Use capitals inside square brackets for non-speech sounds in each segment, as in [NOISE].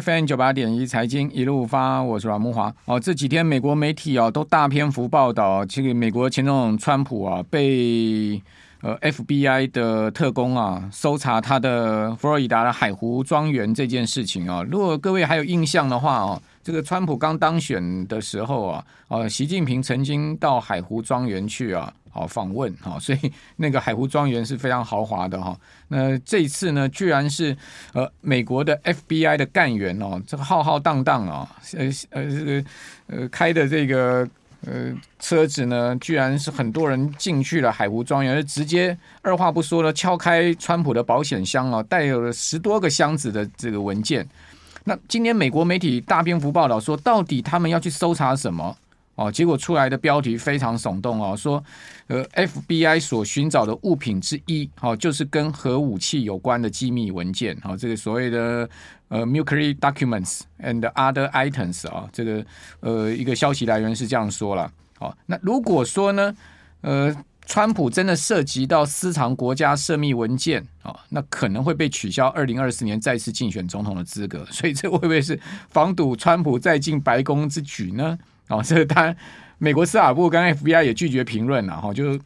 FM 九八点一财经一路发，我是阮慕华。哦，这几天美国媒体哦都大篇幅报道，这个美国前总统川普啊被呃 FBI 的特工啊搜查他的佛罗里达的海湖庄园这件事情啊。如果各位还有印象的话哦，这个川普刚当选的时候啊，呃，习近平曾经到海湖庄园去啊。好访问哈，[LAUGHS] 所以那个海湖庄园是非常豪华的哈。那这一次呢，居然是呃美国的 FBI 的干员哦，这个浩浩荡荡啊，呃呃这个呃开的这个呃车子呢，居然是很多人进去了海湖庄园，直接二话不说的敲开川普的保险箱哦，带有了十多个箱子的这个文件。那今天美国媒体大篇幅报道说，到底他们要去搜查什么？哦，结果出来的标题非常耸动哦，说，呃，FBI 所寻找的物品之一，哦，就是跟核武器有关的机密文件，哦，这个所谓的呃，nuclear documents and other items 啊，这个呃，一个消息来源是这样说了，哦，那如果说呢，呃，川普真的涉及到私藏国家涉密文件，哦，那可能会被取消二零二四年再次竞选总统的资格，[LAUGHS] 所以这会不会是防堵川普再进白宫之举呢？哦，这个当然，美国司法部跟 FBI 也拒绝评论了哈，就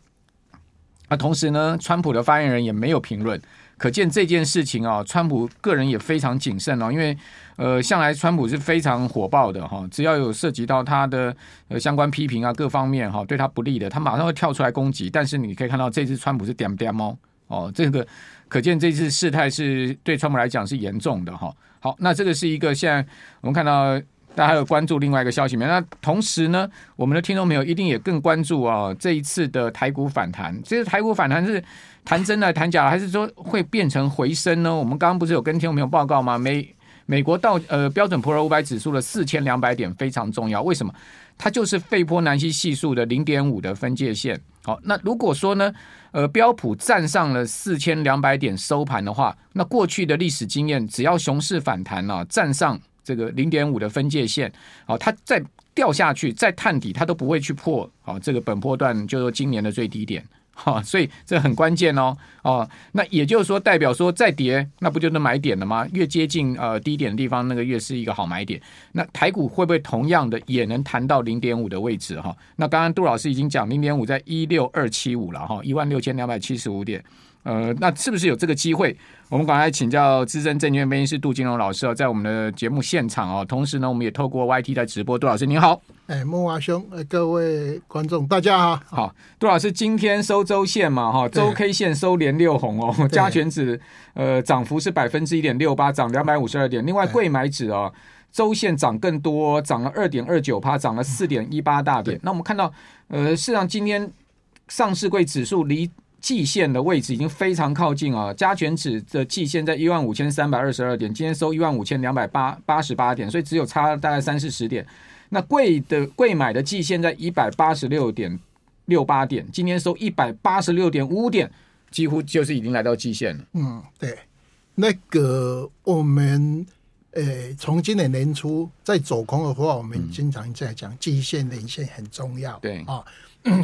啊，同时呢，川普的发言人也没有评论，可见这件事情啊，川普个人也非常谨慎哦，因为呃，向来川普是非常火爆的哈，只要有涉及到他的呃相关批评啊，各方面哈，对他不利的，他马上会跳出来攻击。但是你可以看到，这次川普是点点猫哦，这个可见这次事态是对川普来讲是严重的哈。好，那这个是一个现在我们看到。大家还有关注另外一个消息没？那同时呢，我们的听众朋友一定也更关注啊，这一次的台股反弹，这个台股反弹是谈真的谈假的，还是说会变成回升呢？我们刚刚不是有跟听众朋友报告吗？美美国道呃标准普尔五百指数的四千两百点非常重要，为什么？它就是费波南西系数的零点五的分界线。好，那如果说呢，呃标普站上了四千两百点收盘的话，那过去的历史经验，只要熊市反弹啊，站上。这个零点五的分界线，好，它再掉下去，再探底，它都不会去破，好，这个本波段就是今年的最低点，哈，所以这很关键哦，哦，那也就是说，代表说再跌，那不就能买点了吗？越接近呃低点的地方，那个越是一个好买点。那台股会不会同样的也能弹到零点五的位置？哈，那刚刚杜老师已经讲零点五在一六二七五了，哈，一万六千两百七十五点。呃，那是不是有这个机会？我们赶快请教资深证券分析师杜金龙老师哦，在我们的节目现场哦。同时呢，我们也透过 YT 在直播。杜老师您好，哎，慕驊兄，各位观众大家好。好，杜老师今天收周线嘛，哈，周 K 线收连六红哦，加权指呃涨幅是百分之一点六八，涨两百五十二点。另外，柜买指哦，周线涨更多，涨了二点二九趴，涨了四点一八大点。那我们看到，呃，事实上今天上市柜指数离季线的位置已经非常靠近啊，加权指的季线在一万五千三百二十二点，今天收一万五千两百八八十八点，所以只有差大概三四十点。那贵的贵买的季线在一百八十六点六八点，今天收一百八十六点五五点，几乎就是已经来到季线了。嗯，对，那个我们呃，从今年年初在走空的话，我们经常在讲季线、年线很重要。对啊，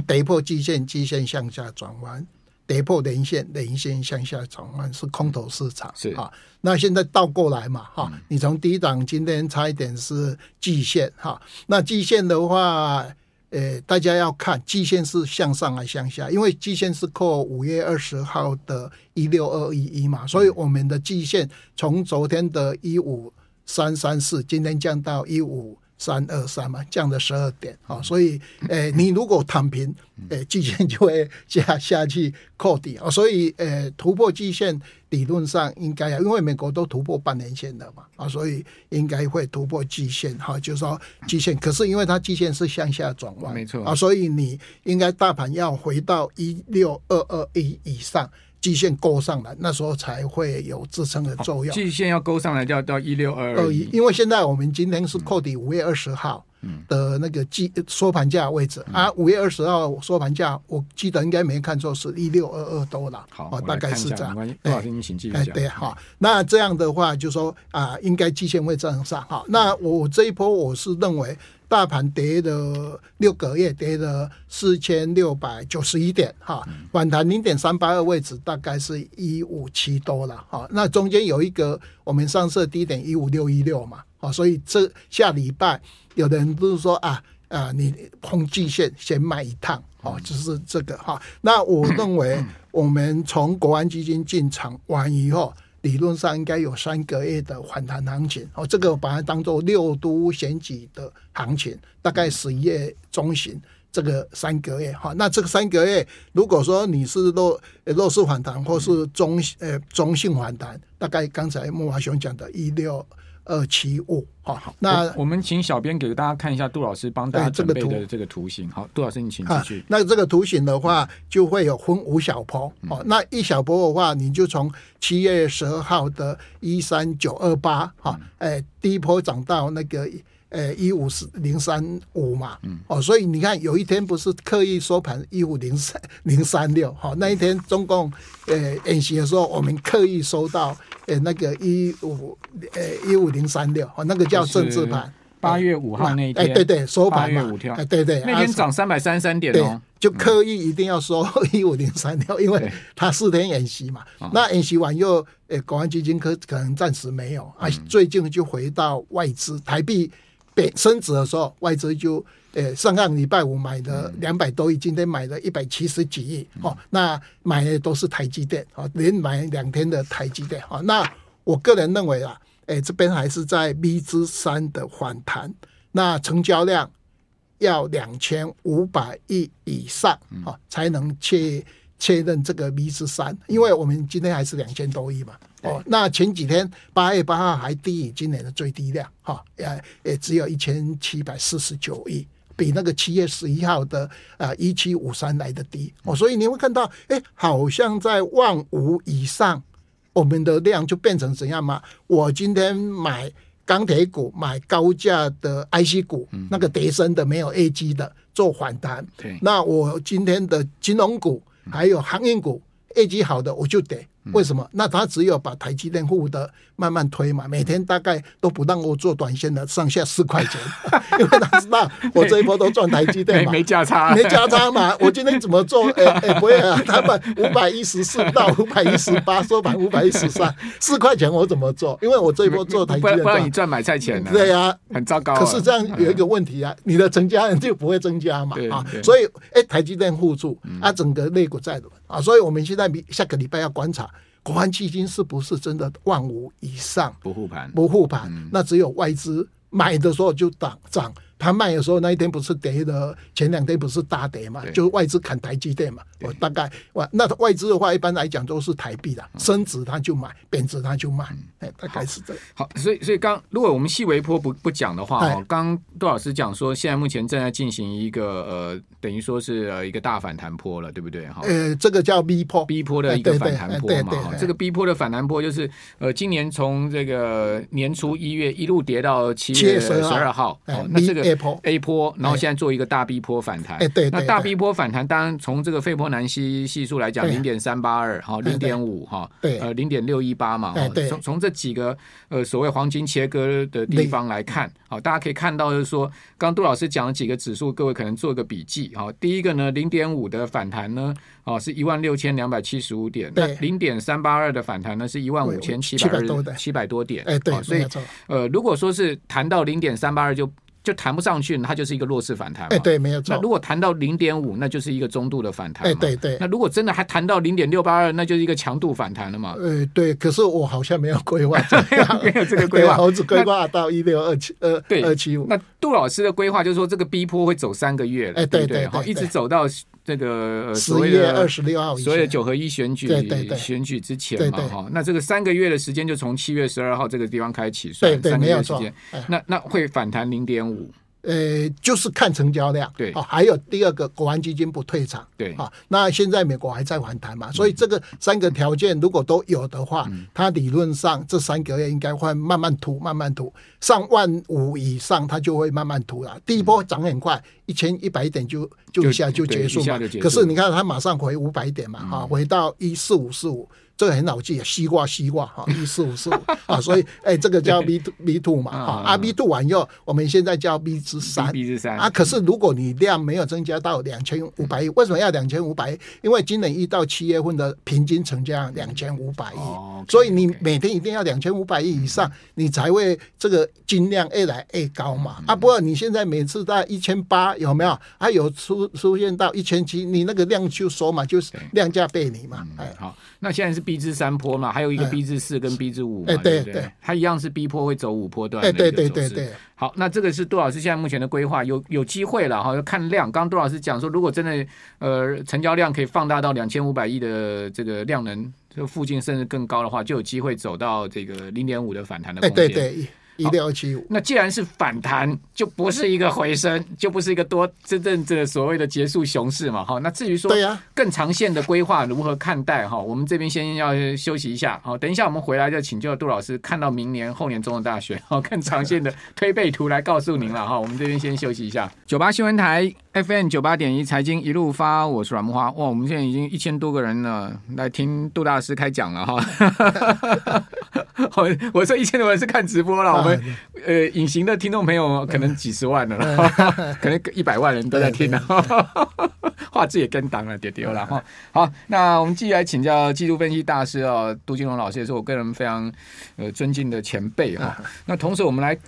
跌破季线，季线向下转弯。跌破连线，连线向下转换是空头市场，是啊。那现在倒过来嘛，哈、嗯，你从低档今天差一点是季线，哈。那季线的话，呃，大家要看季线是向上还是向下，因为季线是扣五月二十号的一六二一一嘛，所以我们的季线从昨天的一五三三四，今天降到一五。三二三嘛，降了十二点啊，所以，[LAUGHS] 诶、欸，你如果躺平，诶、欸，季线就会下下去扣底啊，所以，诶、欸，突破季线理论上应该啊，因为美国都突破半年线了嘛，啊，所以应该会突破季线哈，就是说季线，可是因为它季线是向下转弯，没错啊，所以你应该大盘要回到一六二二一以上。季线勾上来，那时候才会有支撑的作用。季线要勾上来，就要到一六二二一。因为现在我们今天是扣底五月二十号的那个季收盘价位置、嗯、啊，五月二十号收盘价，我记得应该没看错，是一六二二多了。好，大概是这样。多少天？你请继续讲。对，好，那这样的话，就说啊，应该季线会站上。好，那我这一波我是认为，大盘跌了六个月，跌了四千六百九十一点，哈，反弹零点三八二位置，大概是一五七多了，哈。那中间有一个我们上次低点一五六一六嘛，啊，所以这下礼拜有的人不是说啊啊，你空季线先卖一趟，哦，就是这个哈。那我认为我们从国安基金进场完以后。理论上应该有三个月的反弹行情，哦，这个我把它当做六都选举的行情，大概十一月中旬这个三个月，哈，那这个三个月，如果说你是弱弱势反弹或是中呃中性反弹，大概刚才莫华雄讲的一六。二七五，好好，那我，我们请小编给大家看一下杜老师帮大家准备的这个图形。好，杜老师你请继续。那这个图形的话，就会有分五小波。哦、嗯，那一小波的话，你就从七月十二号的一三九二八，哈，哎，第一波涨到那个。呃，一五四零三五嘛，嗯，哦，所以你看，有一天不是刻意收盘一五零三零三六，好，那一天中共呃演习的时候，我们刻意收到呃那个一五呃一五零三六，哦，那个叫政治盘。八月五号那一天，哎，对对，收盘嘛，哎，对对，那天涨三百三十三点哦，就刻意一定要收 [LAUGHS] 一五零三六，因为他四天演习嘛，那演习完又呃国安基金可可能暂时没有啊，最近就回到外资台币。贬升值的时候，外资就呃上个礼拜五买的两百多亿，今天买了一百七十几亿哦。那买的都是台积电哦，连买两天的台积电哦。那我个人认为啊，哎这边还是在 V 之三的反弹，那成交量要两千五百亿以上哦，才能确确认这个 V 十三，因为我们今天还是两千多亿嘛。哦，那前几天八月八号还低于今年的最低量，哈，也也只有一千七百四十九亿，比那个七月十一号的啊一七五三来的低。哦，所以你会看到，哎，好像在万五以上，我们的量就变成怎样嘛？我今天买钢铁股，买高价的 IC 股，那个叠升的没有 A G 的做反弹。那我今天的金融股还有航运股业绩好的我就跌。为什么？那他只有把台积电护的慢慢推嘛，每天大概都不让我做短线的上下四块钱，[LAUGHS] 因为他知道我这一波都赚台积电嘛，没价差，没价差嘛。我今天怎么做？[LAUGHS] 哎哎，不会啊，他们五百一十四到五百一十八收盘五百一十三，四块钱我怎么做？因为我这一波做台积电，不让你赚买菜钱。对呀，很糟糕。可是这样有一个问题啊，你的成交量就不会增加嘛啊，所以哎，台积电护住啊，整个类股在的啊，所以我们现在下个礼拜要观察。国安基金是不是真的万五以上不护盘？不护盘，那只有外资买的时候就涨涨。他卖的时候那一天不是跌的，前两天不是大跌嘛？就是外资砍台积电嘛。我大概哇，那外资的话一般来讲都是台币的，升值他就买，贬值他就卖，哎，大概是这样。好，所以所以刚如果我们细微波不不讲的话哦，刚杜老师讲说，现在目前正在进行一个呃，等于说是呃一个大反弹波了，对不对？哈，呃，这个叫 B 波，B 波的一个反弹波嘛。这个 B 波的反弹波就是呃，今年从这个年初一月一路跌到七月十二号，哦，那这个。A 坡，然后现在做一个大 B 坡反弹。哎，对，那大 B 波反弹，当然从这个费波南西系数来讲，零点三八二，哈，零点五，哈，对，呃，零点六一八嘛。从从这几个呃所谓黄金切割的地方来看，好，大家可以看到就是说，刚刚杜老师讲了几个指数，各位可能做个笔记。好，第一个呢，零点五的反弹呢，哦，是一万六千两百七十五点。那零点三八二的反弹呢，是一万五千七百七百多点。哎，对，所以呃，如果说是谈到零点三八二就。就弹不上去，它就是一个弱势反弹嘛。哎，对，没有错。那如果弹到零点五，那就是一个中度的反弹。哎，对对。那如果真的还弹到零点六八二，那就是一个强度反弹了嘛。呃，对。可是我好像没有规划，[LAUGHS] 没有这个规划，[LAUGHS] 我只规划到一六二七二二七五。那杜老师的规划就是说，这个逼坡会走三个月了，哎，对对，好，一直走到。这个十一月二十六号，所谓的九合一选举选举之前嘛，哈，那这个三个月的时间就从七月十二号这个地方开始起算，三个月时间，那那会反弹零点五。呃，就是看成交量，对，哦，还有第二个，国安基金不退场，对，啊，那现在美国还在反弹嘛，所以这个三个条件如果都有的话，它理论上这三个月应该会慢慢突，慢慢突，上万五以上，它就会慢慢突了。第一波涨很快，一千一百点就就一下就结束嘛，可是你看它马上回五百点嘛，哈，回到一四五四五。这个很好记，西瓜西瓜哈，一四五四五 [LAUGHS] 啊，所以哎、欸，这个叫 B two B two 嘛哈，啊 B two 完以后，我们现在叫 B 之三，B 之三啊。可是如果你量没有增加到两千五百亿，为什么要两千五百亿？因为今年一到七月份的平均成交量两千五百亿，所以你每天一定要两千五百亿以上，嗯、你才会这个金量越来越高嘛。嗯、啊，不过你现在每次在一千八有没有？还有出出现到一千七，你那个量就缩嘛，就是量价背离嘛。哎、嗯，好，那现在是 B 至三坡嘛，还有一个 B 至四跟 B 至五嘛，哎，对对，它一样是 B 坡会走五坡段。哎，对对对对。好，那这个是杜老师现在目前的规划，有有机会了哈，要看量。刚刚杜老师讲说，如果真的呃成交量可以放大到两千五百亿的这个量能这附近，甚至更高的话，就有机会走到这个零点五的反弹的空间。对对。一六七五，那既然是反弹，就不是一个回升，就不是一个多真正这所谓的结束熊市嘛？哈，那至于说对呀，更长线的规划如何看待？哈，我们这边先要休息一下，好，等一下我们回来就请教杜老师，看到明年后年中的大选，好，更长线的推背图来告诉您了哈。我们这边先休息一下，九八新闻台 FM 九八点一财经一路发，我是阮木花。哇，我们现在已经一千多个人了，来听杜大师开讲了哈。[LAUGHS] 我我说一千多人是看直播了。我们 [LAUGHS] 呃，隐形的听众朋友可能几十万了，[LAUGHS] 可能一百万人都在听了，[LAUGHS] 画质也跟档了，丢丢了哈。好，那我们继续来请教技术分析大师哦，杜金龙老师也是我个人非常呃尊敬的前辈哈。那同时我们来。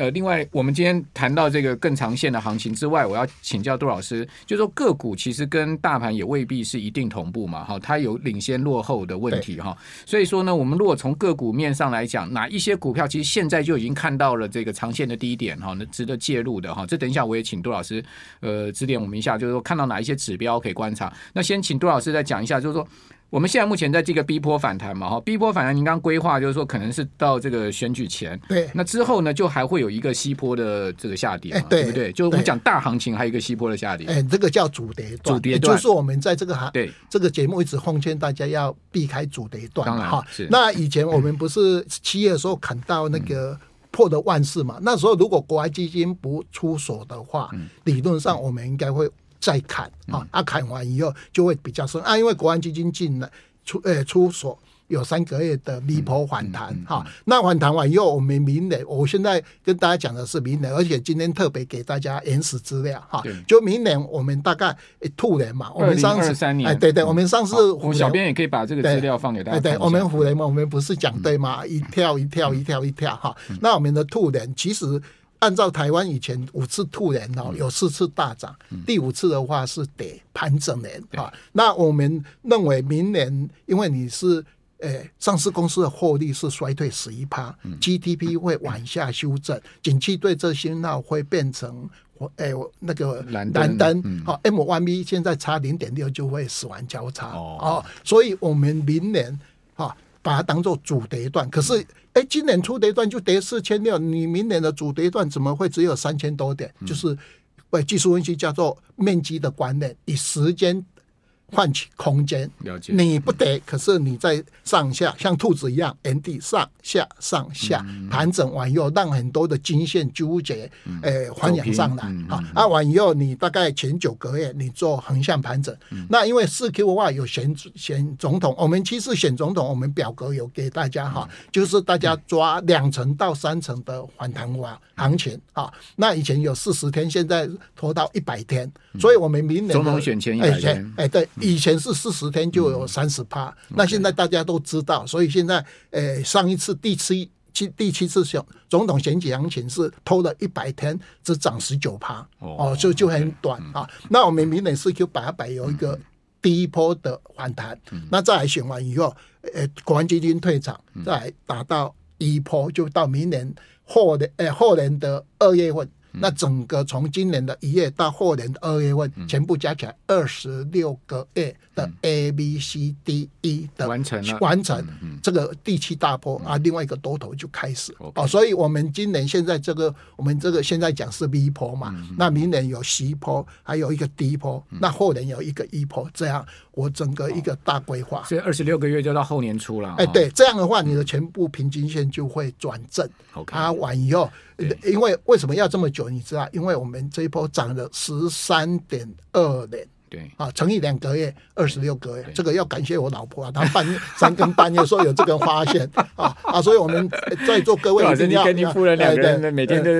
呃，另外，我们今天谈到这个更长线的行情之外，我要请教杜老师，就是说个股其实跟大盘也未必是一定同步嘛，哈，它有领先落后的问题哈。所以说呢，我们如果从个股面上来讲，哪一些股票其实现在就已经看到了这个长线的低点哈，那值得介入的哈。这等一下我也请杜老师呃指点我们一下，就是说看到哪一些指标可以观察。那先请杜老师再讲一下，就是说。我们现在目前在这个 B 波反弹嘛，哈逼波反弹，您刚规划就是说可能是到这个选举前，对，那之后呢，就还会有一个西坡的这个下跌嘛，对不对？就是我们讲大行情，还有一个西坡的下跌，哎，这个叫主跌段，主跌段，就是我们在这个行，对，这个节目一直奉劝大家要避开主跌段，当然哈。那以前我们不是七月的时候砍到那个破的万四嘛，那时候如果国外基金不出手的话，理论上我们应该会。再砍啊，啊砍完以后就会比较深啊，因为国安基金进了出呃出所有三个月的 V 波反弹哈、那反弹完以后，我们明年我现在跟大家讲的是明年，而且今天特别给大家原始资料哈，就明年我们大概兔年嘛，我们上次三年。哎对对，我们上次我小编也可以把这个资料放给大家，对对，我们虎年嘛，我们不是讲对吗？一跳一跳一跳一跳哈，那我们的兔年其实。按照台湾以前五次兔年哦，有四次大涨，嗯、第五次的话是得盘整年啊。那我们认为明年，因为你是诶、欸、上市公司的获利是衰退十一趴，GDP 会往下修正，景气对这些那会变成我诶、欸、那个蓝灯，好 M1B 现在差零点六就会死亡交叉哦，哦，所以我们明年哈把它当做主跌段，可是。哎，今年初跌段就跌四千六，你明年的主跌段怎么会只有三千多点？嗯、就是为技术分析叫做面积的观念，以时间。换取空间，了解。你不得，可是你在上下像兔子一样原地上下上下盘整完以后，让很多的均线纠结，诶，还原上来。啊。啊，完以后你大概前九个月你做横向盘整，那因为四 Q 的话有选选总统，我们其实选总统，我们表格有给大家哈，就是大家抓两成到三成的反弹完行情啊。那以前有四十天，现在拖到一百天，所以我们明年总统选前一百天，哎，对。以前是四十天就有三十趴，那现在大家都知道，所以现在，呃，上一次第七七第七次选总统选举行情是拖了一百天，只涨十九趴，哦，就就很短啊。那我们明年四 Q 八百有一个第一波的反弹，那再来选完以后，呃，国安基金退场，再来达到一波，就到明年后年，呃，后年的二月份。那整个从今年的一月到后年的二月份，全部加起来二十六个月的 A B C D E 的完成完成这个第七大波啊，另外一个多头就开始。哦，所以我们今年现在这个我们这个现在讲是 V 波嘛，那明年有 C 波，还有一个 D 波，那后年有一个 E 波，这样我整个一个大规划，所以二十六个月就到后年初了。哎，对，这样的话你的全部平均线就会转正，它完以后。因为为什么要这么久？你知道，因为我们这一波涨了十三点二年，对。啊，乘以两个月，二十六个月，这个要感谢我老婆啊，她半夜 [LAUGHS] 三更半夜说有这个发现啊啊，所以我们在座各位一定要，你跟你夫人两个人每天都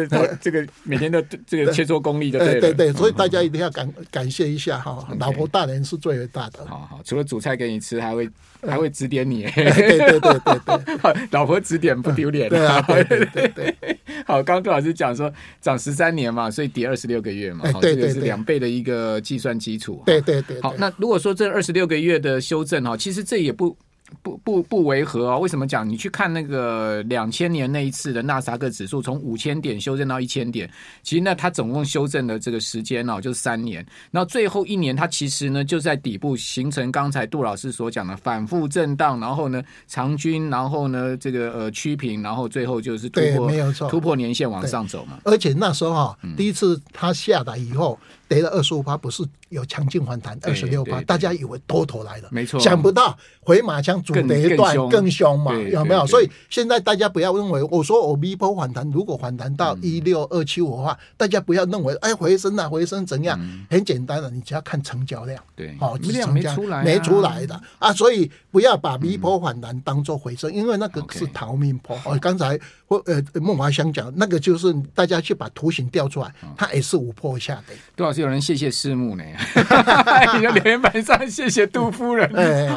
这个每天都 [LAUGHS] 这个切磋功力的，对对对，所以大家一定要感感谢一下哈，老婆大人是最伟大的。好好，除了煮菜给你吃，还会还会指点你，对对对对对，[LAUGHS] 老婆指点不丢脸，对啊，对对对。[LAUGHS] 好，刚刚杜老师讲说涨十三年嘛，所以跌二十六个月嘛，好，这个是两倍的一个计算基础。对对对。好，那如果说这二十六个月的修正哈，其实这也不。不不不违和啊、哦？为什么讲？你去看那个两千年那一次的纳斯达克指数，从五千点修正到一千点，其实呢，它总共修正的这个时间哦，就是三年。然后最后一年，它其实呢，就在底部形成刚才杜老师所讲的反复震荡，然后呢长均，然后呢这个呃趋平，然后最后就是突破，没有错，突破年线往上走嘛。而且那时候哈、哦，第一次它下来以后。跌了二十五趴，不是有强劲反弹二十六趴，大家以为多头来了，没错，想不到回马枪主跌段更凶。嘛，有没有？所以现在大家不要认为我说我 V 波反弹，如果反弹到一六二七五的话，大家不要认为哎回升了回升怎样？很简单的，你只要看成交量，对，哦，量没出来，没出来的。啊，所以不要把 V 波反弹当做回升，因为那个是逃命波。哦，刚才或呃孟华香讲那个就是大家去把图形调出来，它也是五波下跌。杜老师有人谢谢师母呢，你的留言板上谢谢杜夫人，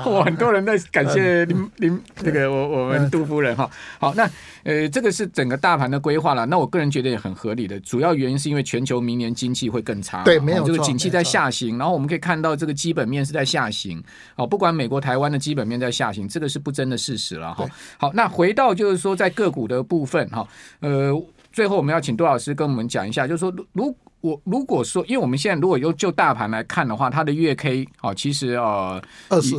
哇，很多人在感谢林林这个我我们杜夫人哈。好，那呃这个是整个大盘的规划了。那我个人觉得也很合理的，主要原因是因为全球明年经济会更差，对，没有这个景气在下行，然后我们可以看到这个基本面是在下行。好，不管美国、台湾的基本面在下行，这个是不争的事实了哈。好，那回到就是说在个股的部分哈，呃，最后我们要请杜老师跟我们讲一下，就是说如。我如果说，因为我们现在如果用就大盘来看的话，它的月 K 哦，其实呃，二十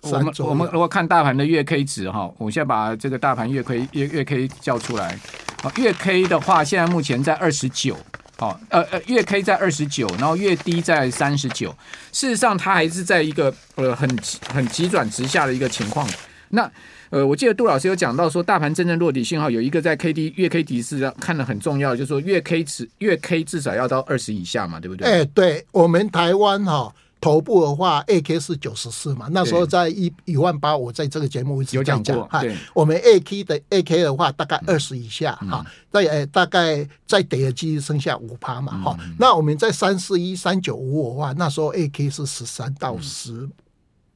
我们我们如果看大盘的月 K 值哈，我现在把这个大盘月 K 月月 K 叫出来，啊，月 K 的话，现在目前在二十九，好，呃呃，月 K 在二十九，然后月低在三十九，事实上它还是在一个呃很很急转直下的一个情况，那。呃，我记得杜老师有讲到说，大盘真正落底信号有一个在 K D 月 K D 是看的很重要，就是说月 K 值月 K 至少要到二十以下嘛，对不对？哎、欸，对我们台湾哈、哦、头部的话，A K 是九十四嘛，那时候在一一万八，我在这个节目一直在讲过。对，我们 A K 的 A K 的话，大概二十以下哈，在呃、嗯、大概在跌的机率剩下五趴嘛，哈、嗯。那我们在三四一三九五五的话，那时候 A K 是十三到十、嗯。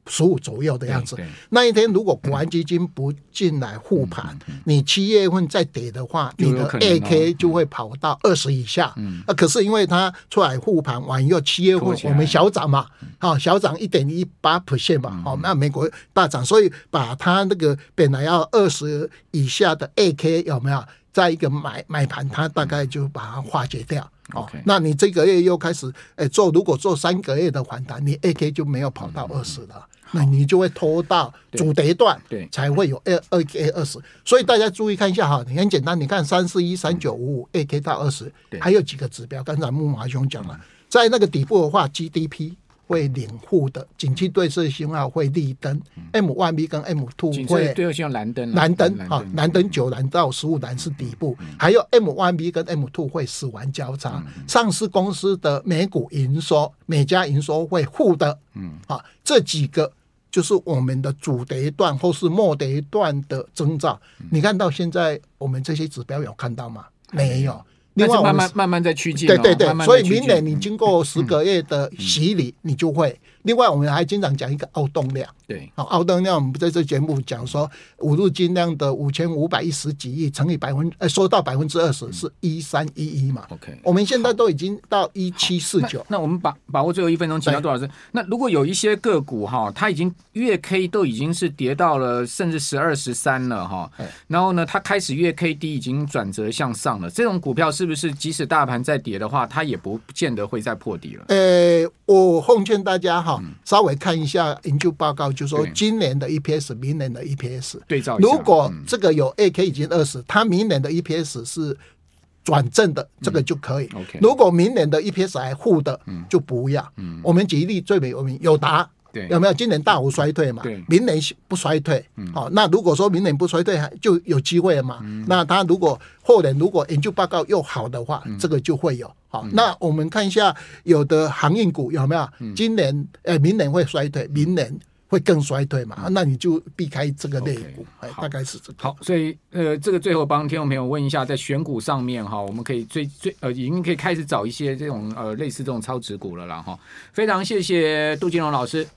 十五左右的样子，那一天如果国安基金不进来护盘，嗯、你七月份再跌的话，嗯、你的 AK 就会跑到二十以下。嗯、啊，可是因为它出来护盘完以后，七月份我们小涨嘛，好、嗯、小涨一点一八 percent 嘛，好、嗯，那美国大涨，所以把它那个本来要二十以下的 AK 有没有，在一个买买盘，它大概就把它化解掉。OK，那你这个月又开始诶做，如果做三个月的反弹，你 AK 就没有跑到二十了。那你就会拖到主跌段，对，才会有二二 K 二十。所以大家注意看一下哈，你很简单，你看三四一三九五五 A K 到二十，还有几个指标。刚才木马兄讲了，在那个底部的话，G D P 会领护的，景气对策信号会绿灯，M one B 跟 M two 会对策信号蓝灯，蓝灯。哈，蓝灯九蓝到十五蓝是底部，还有 M one B 跟 M two 会死亡交叉，上市公司的每股营收每家营收会负的，嗯，啊，这几个。就是我们的主跌段或是末跌段的征兆，你看到现在我们这些指标有看到吗？没有。另外，慢慢慢慢在趋近。对对对，所以明年你经过十个月的洗礼，你就会。另外，我们还经常讲一个奥动量。对，好，凹动量，我们在这节目讲说，五日金量的五千五百一十几亿乘以百分，呃，说到百分之二十是一三一一嘛。OK，我们现在都已经到一七四九。那我们把把握最后一分钟，请教杜老师。那如果有一些个股哈，它已经月 K 都已经是跌到了甚至十二十三了哈，然后呢，它开始月 K D 已经转折向上了，这种股票是不是即使大盘再跌的话，它也不见得会再破底了？呃，我奉劝大家哈，稍微看一下研究报告，就说今年的 EPS，明年的 EPS 对照。如果这个有 AK 已经二十，它明年的 EPS 是转正的，这个就可以。OK，如果明年的 EPS 还负的，就不要。嗯。我们举例最为有名，友达对，有没有？今年大幅衰退嘛，对，明年不衰退，好，那如果说明年不衰退，就有机会了嘛。那他如果后年如果研究报告又好的话，这个就会有。好，那我们看一下有的航运股有没有？今年呃，明年会衰退，明年。会更衰退嘛？那你就避开这个类股，哎，大概是这个。好，所以呃，这个最后帮听众朋友问一下，在选股上面哈，我们可以最最呃，已经可以开始找一些这种呃类似这种超值股了啦哈。非常谢谢杜金龙老师。